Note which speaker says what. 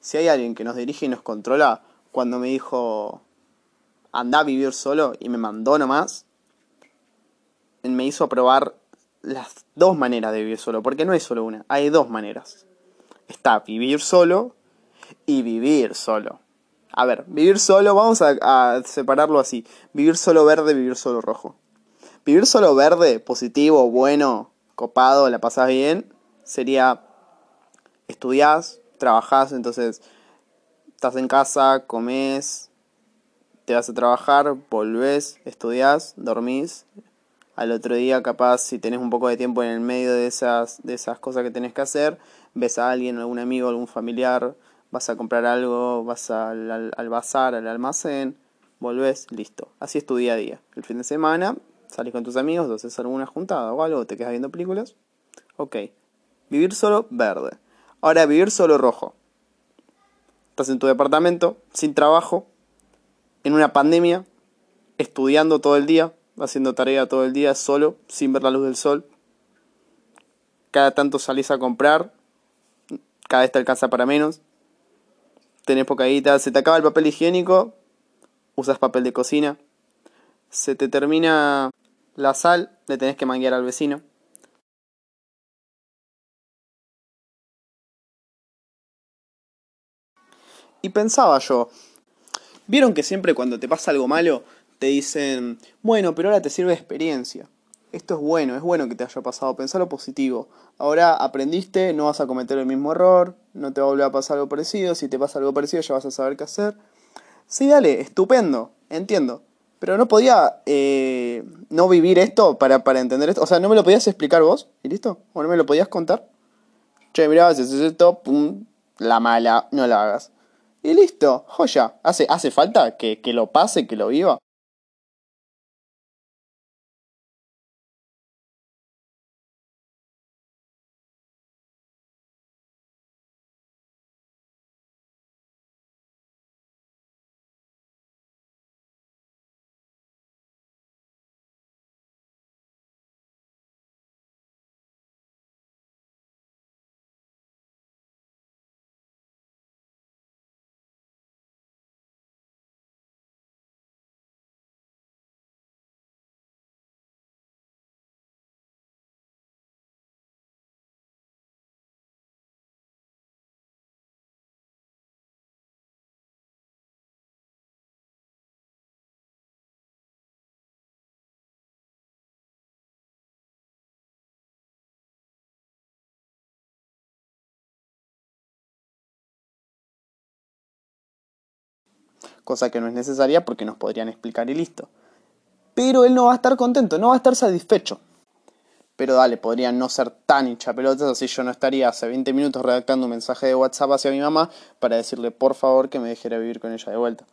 Speaker 1: si hay alguien que nos dirige y nos controla, cuando me dijo, anda a vivir solo y me mandó nomás, me hizo probar las dos maneras de vivir solo, porque no hay solo una, hay dos maneras. Está vivir solo y vivir solo. A ver, vivir solo, vamos a, separarlo así. Vivir solo verde, vivir solo rojo. Vivir solo verde, positivo, bueno, copado, la pasás bien, sería estudiás, trabajás, entonces estás en casa, comes, te vas a trabajar, volvés, estudiás, dormís. Al otro día, capaz, si tenés un poco de tiempo en el medio de esas, de esas cosas que tenés que hacer, ves a alguien, algún amigo, algún familiar, vas a comprar algo, vas al, al, bazar, al almacén, volvés, listo. Así es tu día a día. El fin de semana salís con tus amigos, haces alguna juntada o algo, te quedas viendo películas. Ok. Vivir solo, verde. Ahora, vivir solo, rojo. Estás en tu departamento, sin trabajo, en una pandemia, estudiando todo el día, haciendo tarea todo el día, solo, sin ver la luz del sol. Cada tanto salís a comprar, cada vez te alcanza para menos tenés poca guita, se te acaba el papel higiénico, usas papel de cocina, se te termina la sal, le tenés que manguear al vecino. Y pensaba yo, vieron que siempre cuando te pasa algo malo te dicen, bueno, pero ahora te sirve de experiencia esto es bueno, es bueno que te haya pasado, pensar lo positivo. Ahora aprendiste, no vas a cometer el mismo error, no te va a volver a pasar algo parecido, si te pasa algo parecido ya vas a saber qué hacer. Sí, dale, estupendo, entiendo. Pero no podía eh, no vivir esto para, para entender esto. O sea, ¿no me lo podías explicar vos? ¿Y listo? ¿O no me lo podías contar? Che, mirá, si esto, pum, la mala, no la hagas. Y listo, joya. ¿Hace, hace falta que, que lo pase, que lo viva? Cosa que no es necesaria porque nos podrían explicar y listo. Pero él no va a estar contento, no va a estar satisfecho. Pero dale, podría no ser tan hinchapelotas, así yo no estaría hace 20 minutos redactando un mensaje de WhatsApp hacia mi mamá para decirle por favor que me dejara vivir con ella de vuelta.